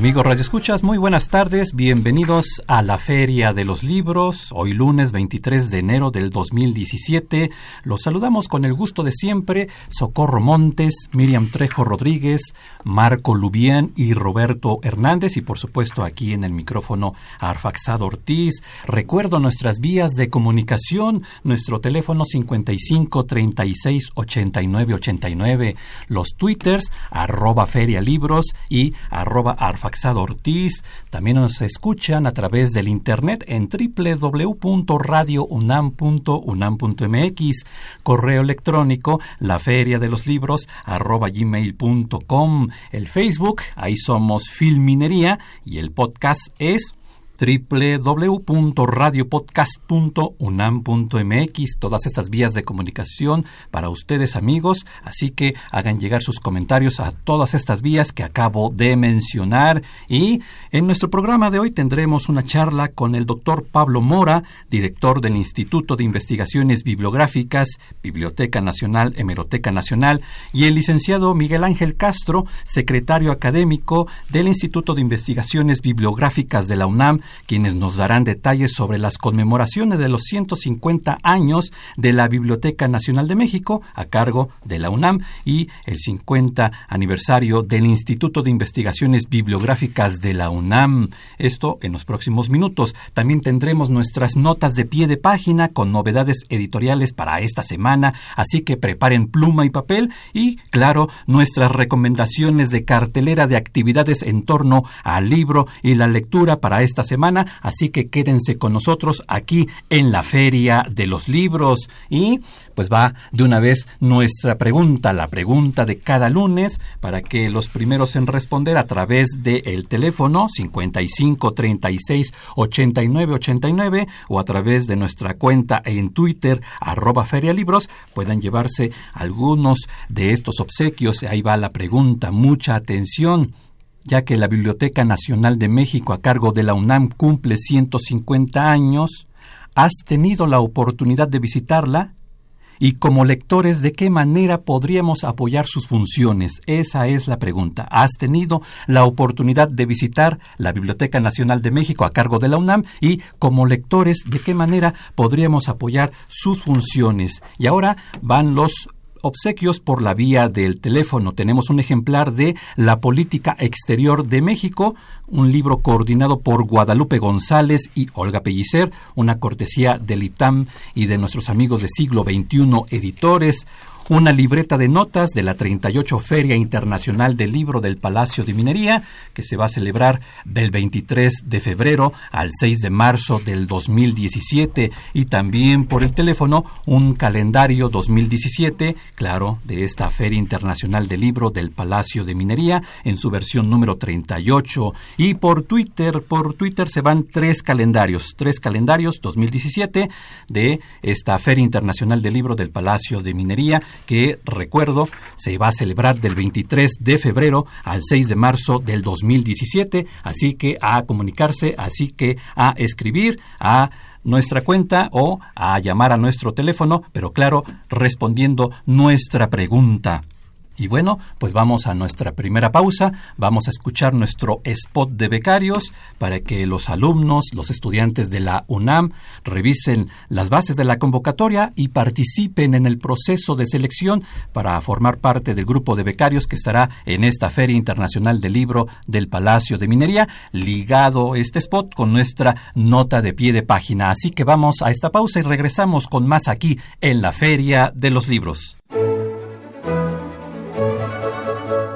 Amigos Radio Escuchas, muy buenas tardes, bienvenidos a la Feria de los Libros, hoy lunes 23 de enero del 2017. Los saludamos con el gusto de siempre, Socorro Montes, Miriam Trejo Rodríguez, Marco Lubián y Roberto Hernández y por supuesto aquí en el micrófono Arfaxado Ortiz. Recuerdo nuestras vías de comunicación, nuestro teléfono 55 36 89 89, los twitters arroba ferialibros y arroba arfaxado Ortiz. También nos escuchan a través del internet en www.radiounam.unam.mx, correo electrónico la feria de los libros gmail.com, el Facebook, ahí somos Filminería y el podcast es www.radiopodcast.unam.mx, todas estas vías de comunicación para ustedes amigos, así que hagan llegar sus comentarios a todas estas vías que acabo de mencionar. Y en nuestro programa de hoy tendremos una charla con el doctor Pablo Mora, director del Instituto de Investigaciones Bibliográficas, Biblioteca Nacional, Hemeroteca Nacional, y el licenciado Miguel Ángel Castro, secretario académico del Instituto de Investigaciones Bibliográficas de la UNAM, quienes nos darán detalles sobre las conmemoraciones de los 150 años de la Biblioteca Nacional de México a cargo de la UNAM y el 50 aniversario del Instituto de Investigaciones Bibliográficas de la UNAM. Esto en los próximos minutos. También tendremos nuestras notas de pie de página con novedades editoriales para esta semana, así que preparen pluma y papel y, claro, nuestras recomendaciones de cartelera de actividades en torno al libro y la lectura para esta semana así que quédense con nosotros aquí en la Feria de los Libros. Y pues va de una vez nuestra pregunta, la pregunta de cada lunes, para que los primeros en responder a través del el teléfono 55 36 89 89 o a través de nuestra cuenta en Twitter arroba ferialibros puedan llevarse algunos de estos obsequios. Ahí va la pregunta, mucha atención ya que la Biblioteca Nacional de México a cargo de la UNAM cumple 150 años, ¿has tenido la oportunidad de visitarla? Y como lectores, ¿de qué manera podríamos apoyar sus funciones? Esa es la pregunta. ¿Has tenido la oportunidad de visitar la Biblioteca Nacional de México a cargo de la UNAM? Y como lectores, ¿de qué manera podríamos apoyar sus funciones? Y ahora van los obsequios por la vía del teléfono. Tenemos un ejemplar de La Política Exterior de México, un libro coordinado por Guadalupe González y Olga Pellicer, una cortesía del ITAM y de nuestros amigos de siglo XXI editores, una libreta de notas de la 38 Feria Internacional del Libro del Palacio de Minería, que se va a celebrar del 23 de febrero al 6 de marzo del 2017, y también por el teléfono un calendario 2017, claro, de esta Feria Internacional del Libro del Palacio de Minería, en su versión número 38, y por Twitter, por Twitter se van tres calendarios, tres calendarios 2017 de esta Feria Internacional del Libro del Palacio de Minería, que, recuerdo, se va a celebrar del 23 de febrero al 6 de marzo del 2017. Así que a comunicarse, así que a escribir, a nuestra cuenta o a llamar a nuestro teléfono, pero claro, respondiendo nuestra pregunta. Y bueno, pues vamos a nuestra primera pausa, vamos a escuchar nuestro spot de becarios para que los alumnos, los estudiantes de la UNAM revisen las bases de la convocatoria y participen en el proceso de selección para formar parte del grupo de becarios que estará en esta Feria Internacional del Libro del Palacio de Minería, ligado este spot con nuestra nota de pie de página. Así que vamos a esta pausa y regresamos con más aquí en la Feria de los Libros.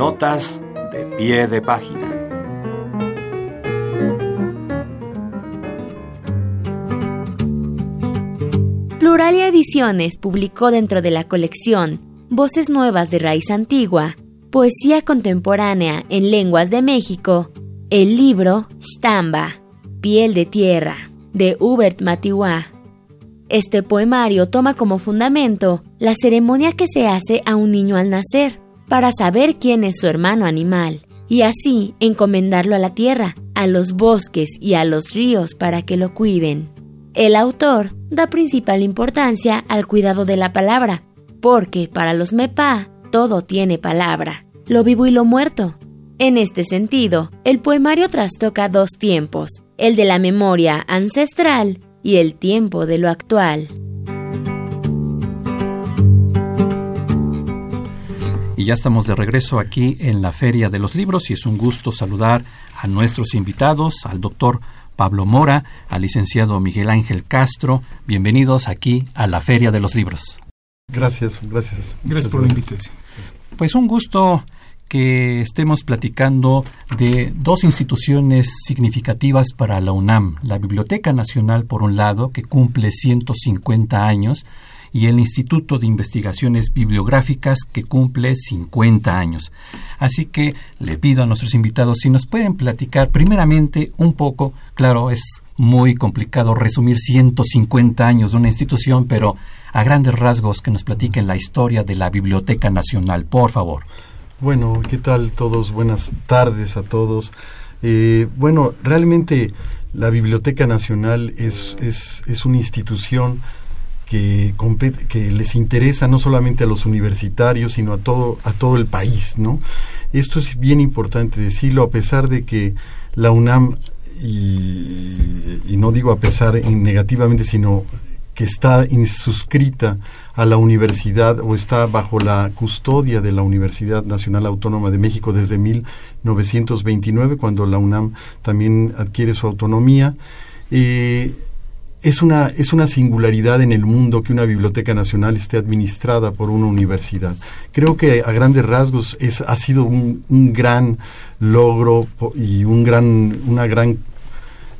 Notas de pie de página. Pluralia Ediciones publicó dentro de la colección Voces Nuevas de Raíz Antigua, Poesía Contemporánea en Lenguas de México, el libro Stamba, Piel de Tierra, de Hubert Matiwa. Este poemario toma como fundamento la ceremonia que se hace a un niño al nacer, para saber quién es su hermano animal, y así encomendarlo a la tierra, a los bosques y a los ríos para que lo cuiden. El autor da principal importancia al cuidado de la palabra, porque para los MEPA todo tiene palabra, lo vivo y lo muerto. En este sentido, el poemario trastoca dos tiempos, el de la memoria ancestral y el tiempo de lo actual. Y ya estamos de regreso aquí en la Feria de los Libros y es un gusto saludar a nuestros invitados, al doctor Pablo Mora, al licenciado Miguel Ángel Castro. Bienvenidos aquí a la Feria de los Libros. Gracias, gracias. Gracias por la invitación. Pues un gusto que estemos platicando de dos instituciones significativas para la UNAM, la Biblioteca Nacional por un lado, que cumple 150 años, y el Instituto de Investigaciones Bibliográficas que cumple 50 años. Así que le pido a nuestros invitados si nos pueden platicar primeramente un poco, claro, es muy complicado resumir 150 años de una institución, pero a grandes rasgos que nos platiquen la historia de la Biblioteca Nacional, por favor. Bueno, ¿qué tal todos? Buenas tardes a todos. Eh, bueno, realmente la Biblioteca Nacional es, es, es una institución que, que les interesa no solamente a los universitarios, sino a todo, a todo el país, ¿no? Esto es bien importante decirlo, a pesar de que la UNAM, y, no digo a pesar en negativamente, sino que está suscrita a la universidad o está bajo la custodia de la Universidad Nacional Autónoma de México desde 1929, cuando la UNAM también adquiere su autonomía. Eh, es una, es una singularidad en el mundo que una biblioteca nacional esté administrada por una universidad. Creo que a grandes rasgos es, ha sido un, gran logro y un gran, una gran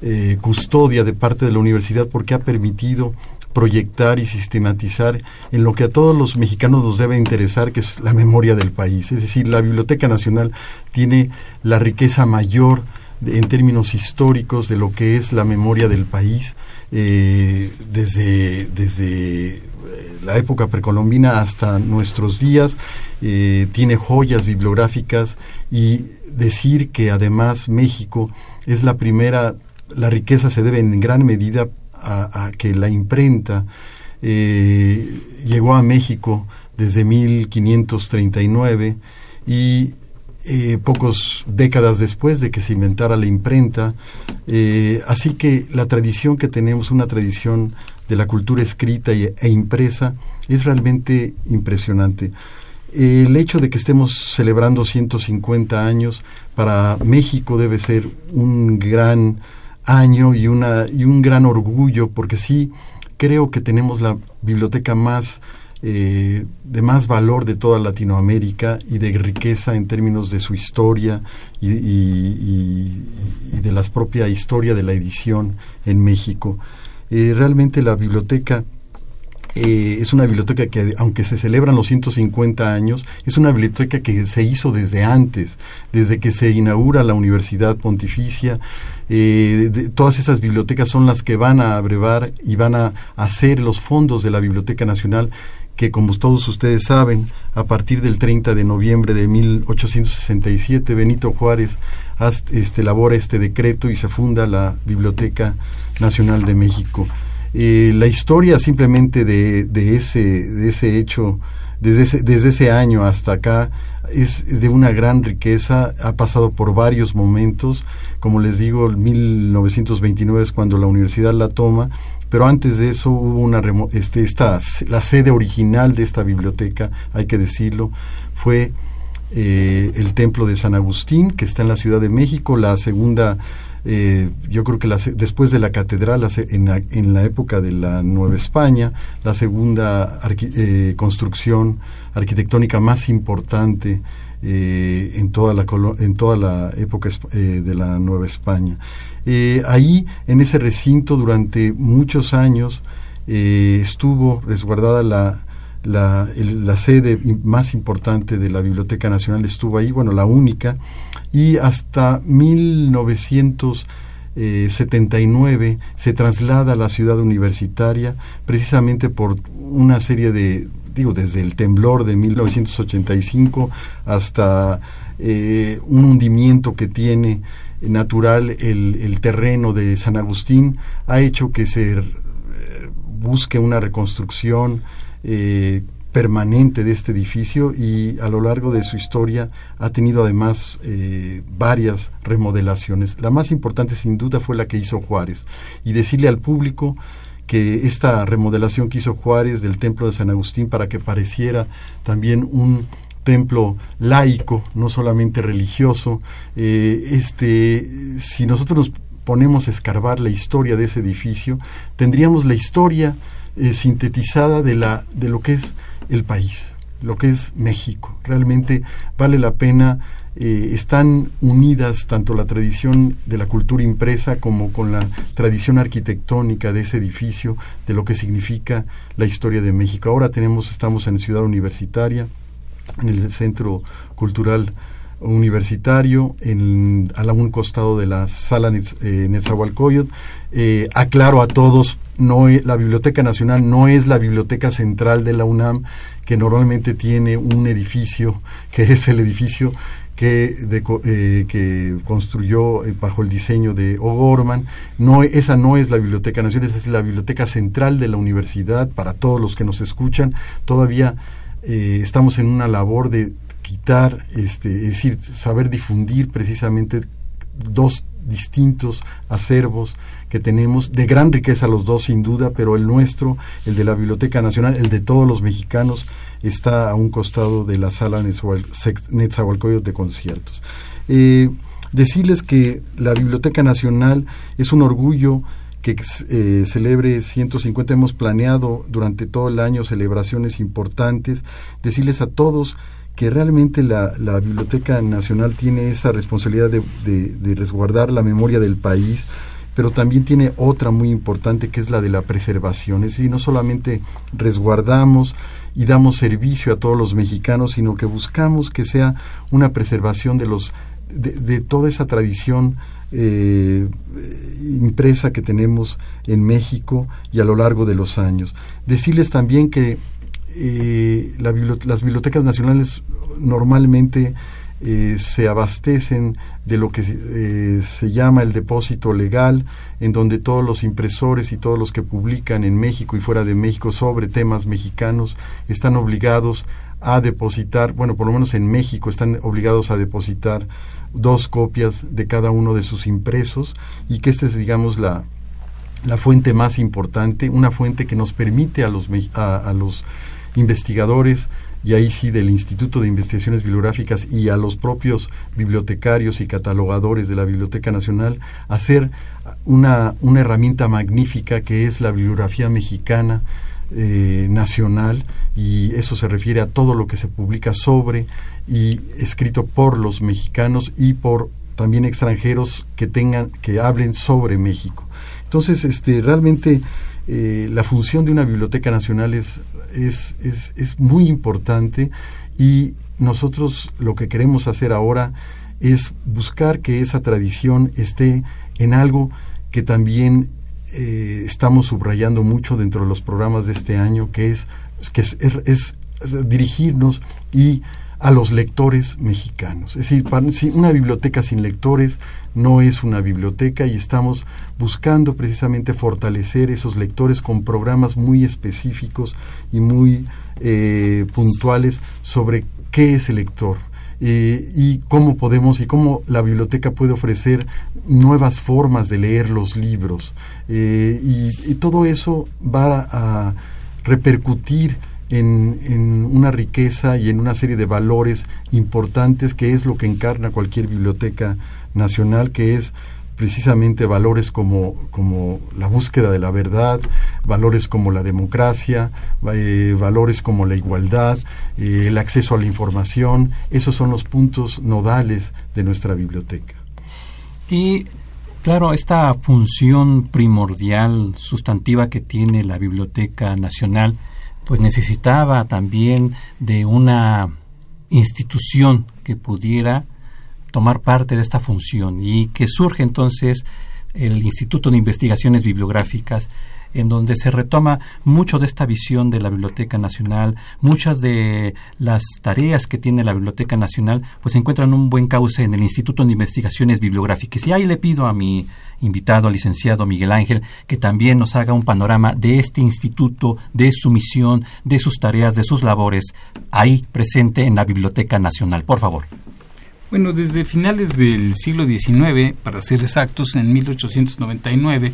eh, custodia de parte de la universidad porque ha permitido proyectar y sistematizar en lo que a todos los mexicanos nos debe interesar, que es la memoria del país. Es decir, la Biblioteca Nacional tiene la riqueza mayor en términos históricos de lo que es la memoria del país eh, desde, desde eh, la época precolombina hasta nuestros días, eh, tiene joyas bibliográficas y decir que además México es la primera, la riqueza se debe en gran medida a, que la imprenta llegó a México desde 1539 y eh, pocos décadas después de que se inventara la imprenta. Eh, así que la tradición que tenemos, una tradición de la cultura escrita e impresa, es realmente impresionante. el hecho de que estemos celebrando 150 años para México debe ser un gran año y, una, y un gran orgullo, porque sí creo que tenemos la biblioteca más eh, de más valor de toda Latinoamérica y de riqueza en términos de su historia y, de la propia historia de la edición en México. Eh, realmente la biblioteca eh, es una biblioteca que, aunque se celebran los 150 años, es una biblioteca que se hizo desde antes, desde que se inaugura la Universidad Pontificia. todas esas bibliotecas son las que van a abrevar y van a hacer los fondos de la Biblioteca Nacional que como todos ustedes saben, a partir del 30 de noviembre de 1867, Benito Juárez este, elabora este decreto y se funda la Biblioteca Nacional de México. Eh, la historia simplemente de, de, ese, de ese hecho, desde ese, desde ese año hasta acá, es de una gran riqueza, ha pasado por varios momentos, como les digo, 1929 es cuando la universidad la toma, pero antes de eso hubo una este, esta, la sede original de esta biblioteca, hay que decirlo, fue eh, el templo de San Agustín, que está en la Ciudad de México, la segunda, eh, yo creo que después de la catedral, en la, en la, época de la Nueva España, la segunda eh, construcción arquitectónica más importante en, toda la, en toda la época de la Nueva España. Ahí, en ese recinto, durante muchos años, estuvo resguardada la, la, la, sede más importante de la Biblioteca Nacional estuvo ahí, bueno, la única, y hasta 1979 se traslada a la ciudad universitaria precisamente por una serie de, digo, desde el temblor de 1985 hasta eh, un hundimiento que tiene natural el, el, terreno de San Agustín, ha hecho que se eh, busque una reconstrucción eh, permanente de este edificio y a lo largo de su historia ha tenido además eh, varias remodelaciones. La más importante sin duda fue la que hizo Juárez y decirle al público que esta remodelación que hizo Juárez del templo de San Agustín para que pareciera también un templo laico, no solamente religioso, eh, este, si nosotros nos ponemos a escarbar la historia de ese edificio, tendríamos la historia eh, sintetizada de, la, de lo que es el país, lo que es México. Realmente vale la pena, eh, están unidas tanto la tradición de la cultura impresa como con la tradición arquitectónica de ese edificio, de lo que significa la historia de México. Ahora tenemos, estamos en Ciudad Universitaria, en el Centro Cultural universitario en, a un costado de la sala eh, Netzahualcoyot. Eh, aclaro a todos, no la Biblioteca Nacional no es la biblioteca central de la UNAM, que normalmente tiene un edificio, que es el edificio que, eh, que construyó eh, bajo el diseño de O'Gorman. No, esa no es la Biblioteca Nacional, esa es la Biblioteca Central de la Universidad, para todos los que nos escuchan. Todavía estamos en una labor de quitar, este, es decir, saber difundir precisamente dos distintos acervos que tenemos, de gran riqueza los dos sin duda, pero el nuestro, el de la Biblioteca Nacional, el de todos los mexicanos, está a un costado de la sala Netzahualcoyot de conciertos. Eh, decirles que la Biblioteca Nacional es un orgullo que eh, celebre 150. Hemos planeado durante todo el año celebraciones importantes. Decirles a todos que realmente la, Biblioteca Nacional tiene esa responsabilidad de, resguardar la memoria del país, pero también tiene otra muy importante que es la de la preservación. Es decir, no solamente resguardamos y damos servicio a todos los mexicanos, sino que buscamos que sea una preservación de los de, toda esa tradición eh, impresa que tenemos en México y a lo largo de los años. Decirles también que eh, las bibliotecas nacionales normalmente eh, se abastecen de lo que eh, se llama el depósito legal, en donde todos los impresores y todos los que publican en México y fuera de México sobre temas mexicanos están obligados a depositar, bueno, por lo menos en México están obligados a depositar dos copias de cada uno de sus impresos y que esta es, digamos, la, la fuente más importante, una fuente que nos permite a los, a los investigadores y ahí sí del Instituto de Investigaciones Bibliográficas y a los propios bibliotecarios y catalogadores de la Biblioteca Nacional hacer una, una herramienta magnífica que es la bibliografía mexicana eh, nacional y eso se refiere a todo lo que se publica sobre y escrito por los mexicanos y por también extranjeros que tengan que hablen sobre México. Entonces, este realmente eh, la función de una biblioteca nacional es es, es, es muy importante y nosotros lo que queremos hacer ahora es buscar que esa tradición esté en algo que también eh, estamos subrayando mucho dentro de los programas de este año, que es, que es, dirigirnos y a los lectores mexicanos. Es decir, una biblioteca sin lectores no es una biblioteca y estamos buscando precisamente fortalecer esos lectores con programas muy específicos y muy eh, puntuales sobre qué es el lector. Eh, y cómo podemos y cómo la biblioteca puede ofrecer nuevas formas de leer los libros. Eh, y, y todo eso va a repercutir en, en, una riqueza y en una serie de valores importantes que es lo que encarna cualquier biblioteca nacional, que es precisamente valores como, como la búsqueda de la verdad, valores como la democracia, eh, valores como la igualdad, eh, el acceso a la información, esos son los puntos nodales de nuestra biblioteca. Y claro, esta función primordial, sustantiva que tiene la Biblioteca Nacional, pues necesitaba también de una institución que pudiera tomar parte de esta función y que surge entonces el Instituto de Investigaciones Bibliográficas en donde se retoma mucho de esta visión de la Biblioteca Nacional, muchas de las tareas que tiene la Biblioteca Nacional, pues encuentran un buen cauce en el Instituto de Investigaciones Bibliográficas. Y ahí le pido a mi invitado, licenciado Miguel Ángel, que también nos haga un panorama de este instituto, de su misión, de sus tareas, de sus labores, ahí presente en la Biblioteca Nacional. Por favor. Bueno, desde finales del siglo XIX, para ser exactos, en 1899,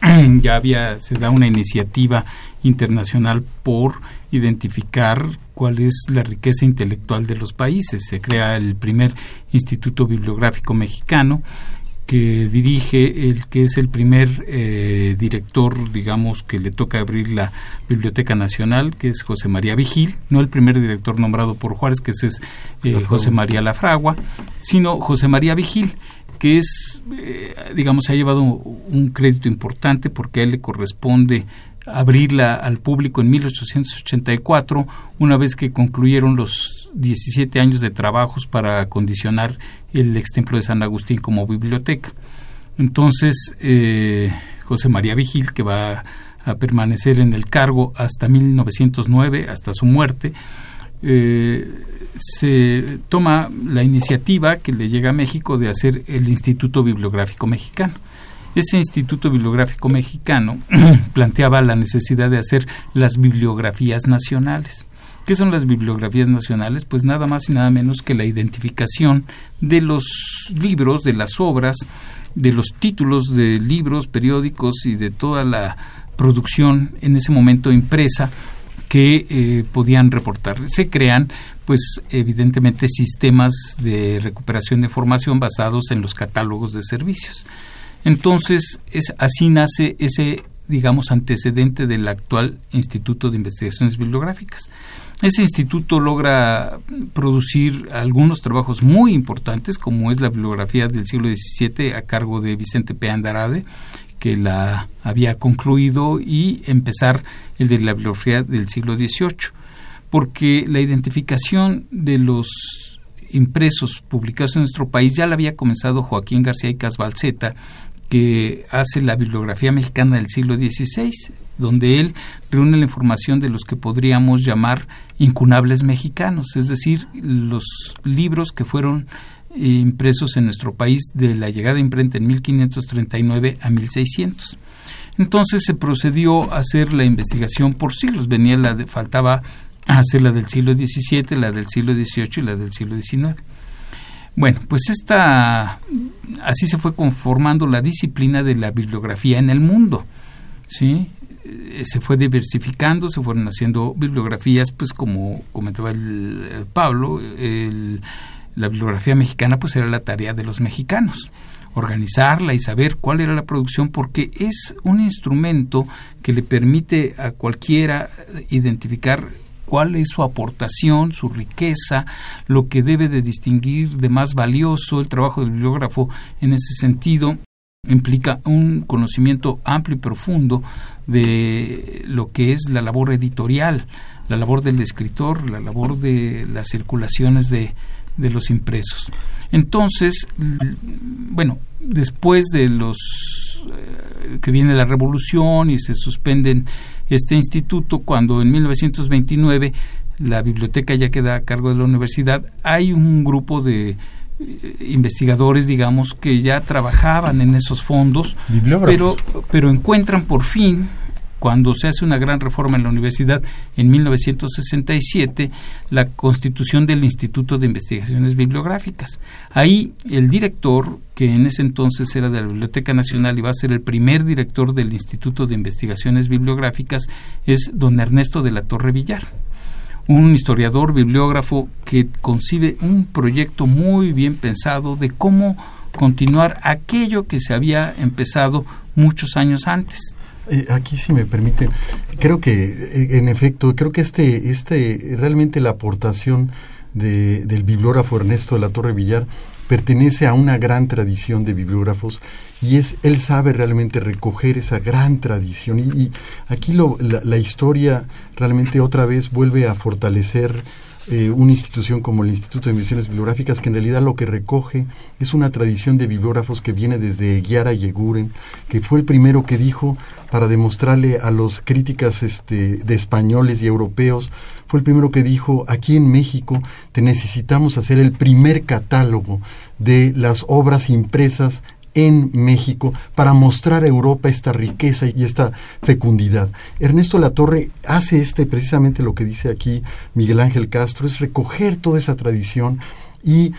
ya había, se da una iniciativa internacional por identificar cuál es la riqueza intelectual de los países. Se crea el primer Instituto Bibliográfico Mexicano que dirige el que es el primer eh, director, digamos, que le toca abrir la Biblioteca Nacional, que es José María Vigil, no el primer director nombrado por Juárez, que es eh, José María Lafragua, sino José María Vigil, que es, eh, digamos, ha llevado un crédito importante porque a él le corresponde abrirla al público en 1884, una vez que concluyeron los 17 años de trabajos para acondicionar el ex templo de San Agustín como biblioteca. Entonces, eh, José María Vigil, que va a permanecer en el cargo hasta 1909, hasta su muerte, eh, se toma la iniciativa que le llega a México de hacer el Instituto Bibliográfico Mexicano. Ese Instituto Bibliográfico Mexicano planteaba la necesidad de hacer las bibliografías nacionales. ¿Qué son las bibliografías nacionales? Pues nada más y nada menos que la identificación de los libros, de las obras, de los títulos de libros, periódicos y de toda la producción en ese momento impresa que eh, podían reportar. Se crean, pues evidentemente, sistemas de recuperación de información basados en los catálogos de servicios. Entonces, es, así nace ese, digamos, antecedente del actual Instituto de Investigaciones Bibliográficas. Ese instituto logra producir algunos trabajos muy importantes, como es la bibliografía del siglo XVII a cargo de Vicente P. Andarade, que la había concluido, y empezar el de la bibliografía del siglo XVIII, porque la identificación de los impresos publicados en nuestro país ya la había comenzado Joaquín García y Casbalceta que hace la bibliografía mexicana del siglo XVI, donde él reúne la información de los que podríamos llamar incunables mexicanos, es decir, los libros que fueron eh, impresos en nuestro país de la llegada de imprenta en 1539 a 1600. Entonces se procedió a hacer la investigación por siglos, venía la de, faltaba hacer la del siglo XVII, la del siglo XVIII y la del siglo XIX. Bueno, pues esta así se fue conformando la disciplina de la bibliografía en el mundo. ¿Sí? Eh, se fue diversificando, se fueron haciendo bibliografías, pues como comentaba el, eh, Pablo, la bibliografía mexicana pues era la tarea de los mexicanos organizarla y saber cuál era la producción porque es un instrumento que le permite a cualquiera identificar cuál es su aportación, su riqueza, lo que debe de distinguir de más valioso el trabajo del bibliógrafo en ese sentido implica un conocimiento amplio y profundo de lo que es la labor editorial, la labor del escritor, la labor de las circulaciones de, de los impresos. Entonces, bueno, después de los eh, que viene la revolución y se suspenden este instituto cuando en 1929 la biblioteca ya queda a cargo de la universidad, hay un grupo de eh, investigadores, digamos, que ya trabajaban en esos fondos, pero, pero encuentran por fin cuando se hace una gran reforma en la universidad en 1967, la constitución del Instituto de Investigaciones Bibliográficas. Ahí el director, que en ese entonces era de la Biblioteca Nacional y va a ser el primer director del Instituto de Investigaciones Bibliográficas, es don Ernesto de la Torre Villar. un historiador, bibliógrafo que concibe un proyecto muy bien pensado de cómo continuar aquello que se había empezado muchos años antes. Eh, aquí, si me permiten, creo que, eh, en efecto, creo que este, este, realmente la aportación de, del bibliógrafo Ernesto de la Torre Villar pertenece a una gran tradición de bibliógrafos y es él sabe realmente recoger esa gran tradición. Y, aquí lo, la, historia realmente otra vez vuelve a fortalecer eh, una institución como el Instituto de Misiones Bibliográficas que en realidad lo que recoge es una tradición de bibliógrafos que viene desde Guiara y Eguren, que fue el primero que dijo para demostrarle a los críticas este, de españoles y europeos, fue el primero que dijo, aquí en México te necesitamos hacer el primer catálogo de las obras impresas en México para mostrar a Europa esta riqueza y esta fecundidad. Ernesto Latorre hace este precisamente lo que dice aquí Miguel Ángel Castro, es recoger toda esa tradición y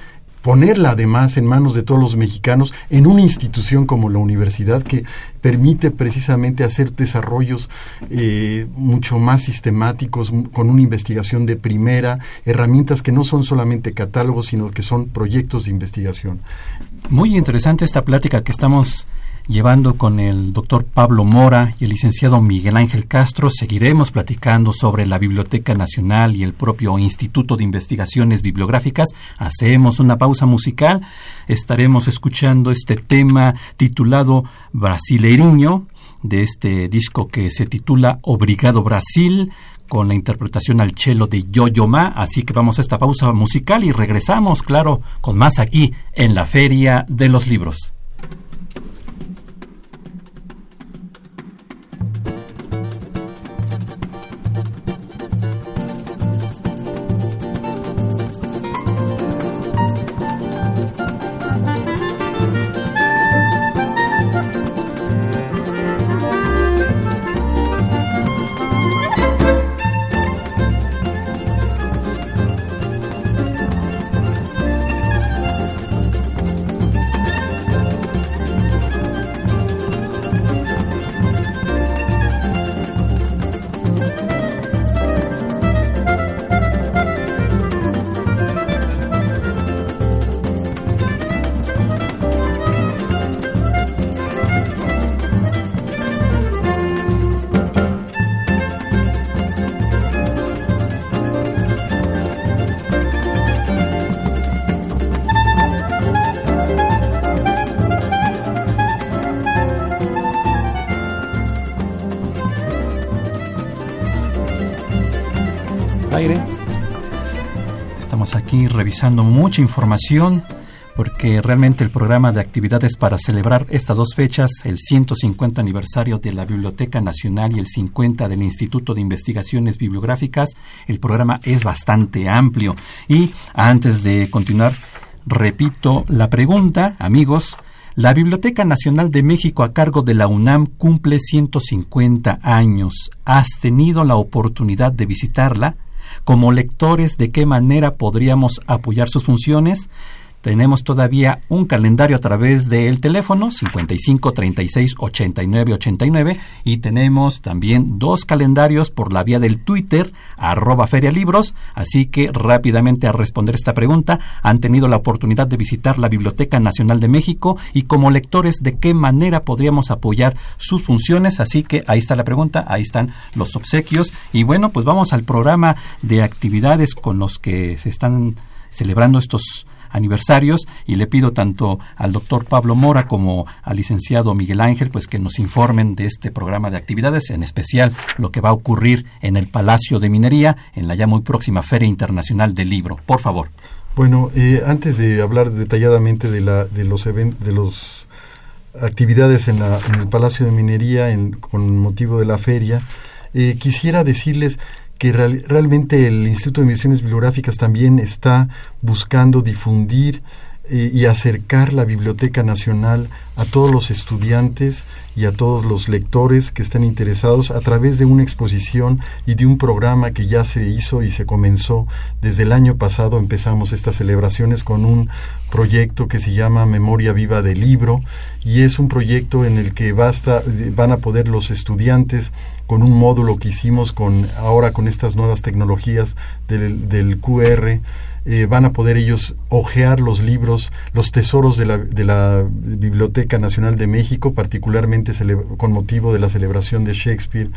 ponerla además en manos de todos los mexicanos en una institución como la universidad que permite precisamente hacer desarrollos eh, mucho más sistemáticos, con una investigación de primera, herramientas que no son solamente catálogos, sino que son proyectos de investigación. Muy interesante esta plática que estamos llevando con el doctor Pablo Mora y el licenciado Miguel Ángel Castro. Seguiremos platicando sobre la Biblioteca Nacional y el propio Instituto de Investigaciones Bibliográficas. Hacemos una pausa musical. Estaremos escuchando este tema titulado Brasileirinho de este disco que se titula Obrigado Brasil con la interpretación al cello de Yo-Yo Ma. Así que vamos a esta pausa musical y regresamos, claro, con más aquí en la Feria de los Libros. Revisando mucha información porque realmente el programa de actividades para celebrar estas dos fechas, el 150 aniversario de la Biblioteca Nacional y el 50 del Instituto de Investigaciones Bibliográficas, el programa es bastante amplio. Y antes de continuar, repito la pregunta, amigos, la Biblioteca Nacional de México a cargo de la UNAM cumple 150 años. ¿Has tenido la oportunidad de visitarla? Como lectores de qué manera podríamos apoyar sus funciones tenemos todavía un calendario a través del teléfono 55 36 89 89 y tenemos también dos calendarios por la vía del Twitter arroba ferialibros. Así que rápidamente a responder esta pregunta, han tenido la oportunidad de visitar la Biblioteca Nacional de México y como lectores de qué manera podríamos apoyar sus funciones. Así que ahí está la pregunta, ahí están los obsequios y bueno, pues vamos al programa de actividades con los que se están celebrando estos aniversarios y le pido tanto al doctor Pablo Mora como al licenciado Miguel Ángel pues que nos informen de este programa de actividades, en especial lo que va a ocurrir en el Palacio de Minería en la ya muy próxima Feria Internacional del Libro. Por favor. Bueno, eh, antes de hablar detalladamente de, la, de los eventos, de los actividades en, la, en, el Palacio de Minería en, con motivo de la feria, eh, quisiera decirles que realmente el Instituto de Misiones Bibliográficas también está buscando difundir eh, y acercar la Biblioteca Nacional a todos los estudiantes y a todos los lectores que estén interesados a través de una exposición y de un programa que ya se hizo y se comenzó desde el año pasado. Empezamos estas celebraciones con un proyecto que se llama Memoria Viva del Libro y es un proyecto en el que basta, van a poder los estudiantes con un módulo que hicimos con ahora con estas nuevas tecnologías del, QR eh, van a poder ellos hojear los libros, los tesoros de la, de la Biblioteca Nacional de México, particularmente con motivo de la celebración de Shakespeare,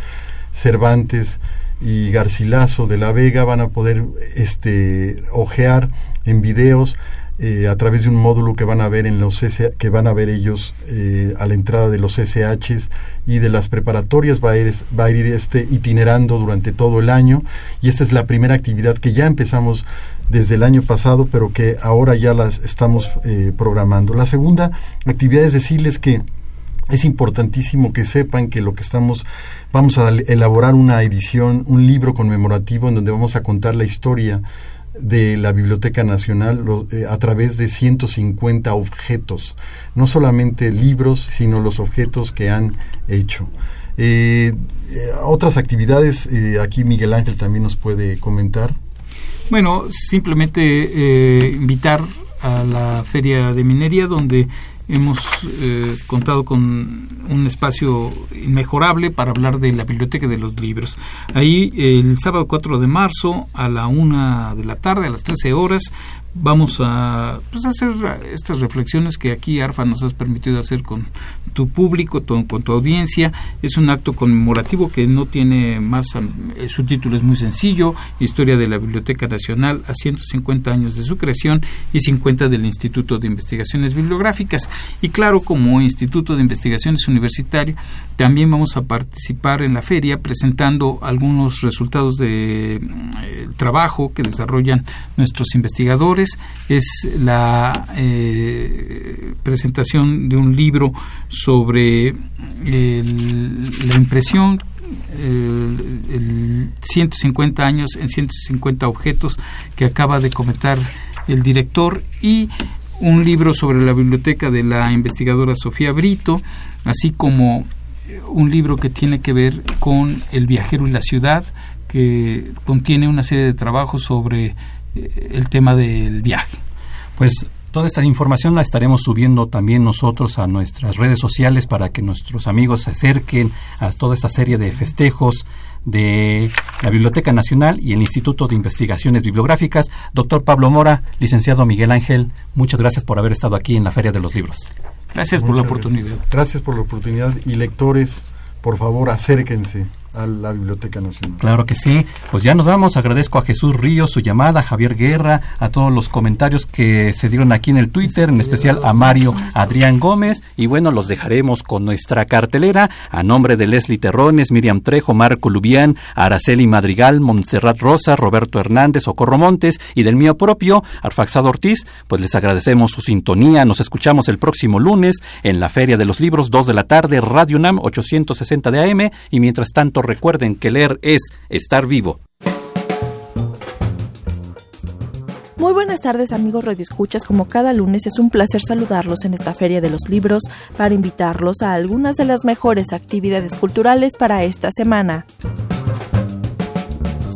Cervantes y Garcilaso de la Vega, van a poder este, ojear en videos eh, a través de un módulo que van a ver en los que van a ver ellos eh, a la entrada de los SHs y de las preparatorias va a ir, este itinerando durante todo el año. Y esta es la primera actividad que ya empezamos desde el año pasado pero que ahora ya las estamos eh, programando. La segunda actividad es decirles que es importantísimo que sepan que lo que estamos vamos a elaborar una edición un libro conmemorativo en donde vamos a contar la historia de la Biblioteca Nacional eh, a través de 150 objetos, no solamente libros, sino los objetos que han hecho. Eh, eh, otras actividades, aquí Miguel Ángel también nos puede comentar. Bueno, simplemente invitar a la Feria de Minería, donde hemos eh, contado con un espacio inmejorable para hablar de la biblioteca de los libros. Ahí el sábado 4 de marzo a la una de la tarde, a las 13 horas, vamos a pues, hacer estas reflexiones que aquí ARFA nos has permitido hacer con tu público, con tu audiencia. Es un acto conmemorativo que no tiene más, eh, su título es muy sencillo, Historia de la Biblioteca Nacional a 150 años de su creación y 50 del Instituto de Investigaciones Bibliográficas. Y claro, como Instituto de Investigaciones Universitario, también vamos a participar en la feria presentando algunos resultados de eh, trabajo que desarrollan nuestros investigadores. Es la eh, presentación de un libro sobre la impresión el, 150 años en 150 objetos que acaba de comentar el director y un libro sobre la biblioteca de la investigadora Sofía Brito, así como un libro que tiene que ver con el viajero y la ciudad, que contiene una serie de trabajos sobre eh, el tema del viaje. Pues toda esta información la estaremos subiendo también nosotros a nuestras redes sociales para que nuestros amigos se acerquen a toda esta serie de festejos de la Biblioteca Nacional y el Instituto de Investigaciones Bibliográficas. Doctor Pablo Mora, licenciado Miguel Ángel, muchas gracias por haber estado aquí en la Feria de los Libros. Gracias por la oportunidad. Gracias por la oportunidad y lectores, por favor, acérquense a la Biblioteca Nacional. Claro que sí. Pues ya nos vamos. Agradezco a Jesús Ríos su llamada, a Javier Guerra, a todos los comentarios que se dieron aquí en el Twitter, en especial a Mario Adrián Gómez. Y bueno, los dejaremos con nuestra cartelera a nombre de Leslie Terrones, Miriam Trejo, Marco Lubián, Araceli Madrigal, Montserrat Rosa, Roberto Hernández, Ocorro Montes y del mío propio, Arfaxado Ortiz. Pues les agradecemos su sintonía. Nos escuchamos el próximo lunes en la Feria de los Libros, 2 de la tarde, Radio NAM 860 de AM. Y mientras tanto, recuerden que leer es estar vivo. Muy buenas tardes amigos Escuchas, como cada lunes es un placer saludarlos en esta Feria de los Libros para invitarlos a algunas de las mejores actividades culturales para esta semana.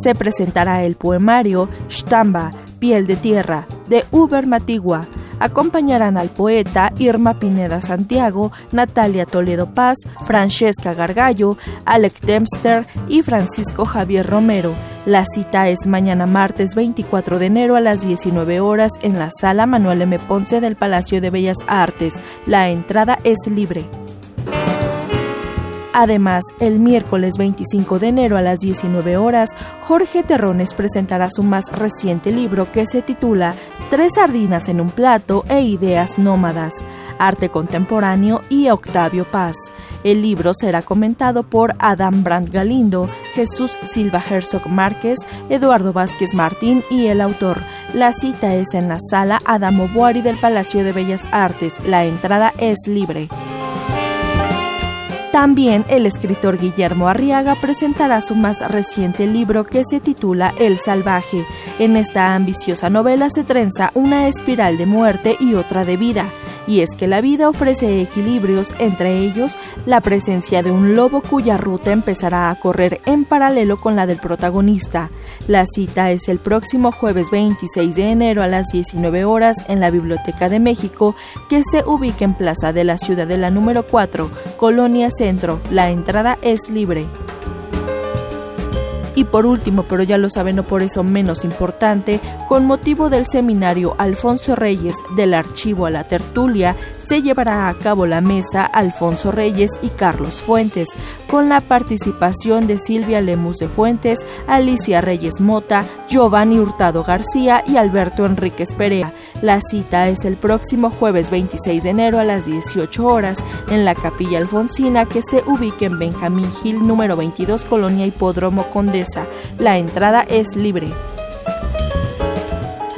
Se presentará el poemario Stamba, Piel de Tierra, de Uber Matigua, acompañarán al poeta Irma Pineda Santiago, Natalia Toledo Paz, Francesca Gargallo, Alec Dempster y Francisco Javier Romero. La cita es mañana martes 24 de enero a las 19 horas en la sala Manuel M. Ponce del Palacio de Bellas Artes. La entrada es libre. Además, el miércoles 25 de enero a las 19 horas, Jorge Terrones presentará su más reciente libro que se titula Tres sardinas en un plato e ideas nómadas, arte contemporáneo y Octavio Paz. El libro será comentado por Adam Brandt Galindo, Jesús Silva Herzog Márquez, Eduardo Vázquez Martín y el autor. La cita es en la sala Adamo Boari del Palacio de Bellas Artes. La entrada es libre. También el escritor Guillermo Arriaga presentará su más reciente libro que se titula El Salvaje. En esta ambiciosa novela se trenza una espiral de muerte y otra de vida. Y es que la vida ofrece equilibrios, entre ellos la presencia de un lobo cuya ruta empezará a correr en paralelo con la del protagonista. La cita es el próximo jueves 26 de enero a las 19 horas en la Biblioteca de México, que se ubica en Plaza de la Ciudadela número 4, Colonia Centro. La entrada es libre. Y por último, pero ya lo saben, no por eso menos importante, con motivo del seminario Alfonso Reyes del Archivo a la Tertulia, se llevará a cabo la mesa Alfonso Reyes y Carlos Fuentes, con la participación de Silvia Lemus de Fuentes, Alicia Reyes Mota, Giovanni Hurtado García y Alberto Enríquez Perea. La cita es el próximo jueves 26 de enero a las 18 horas en la Capilla Alfonsina que se ubica en Benjamín Gil número 22 Colonia Hipódromo Condesa. La entrada es libre.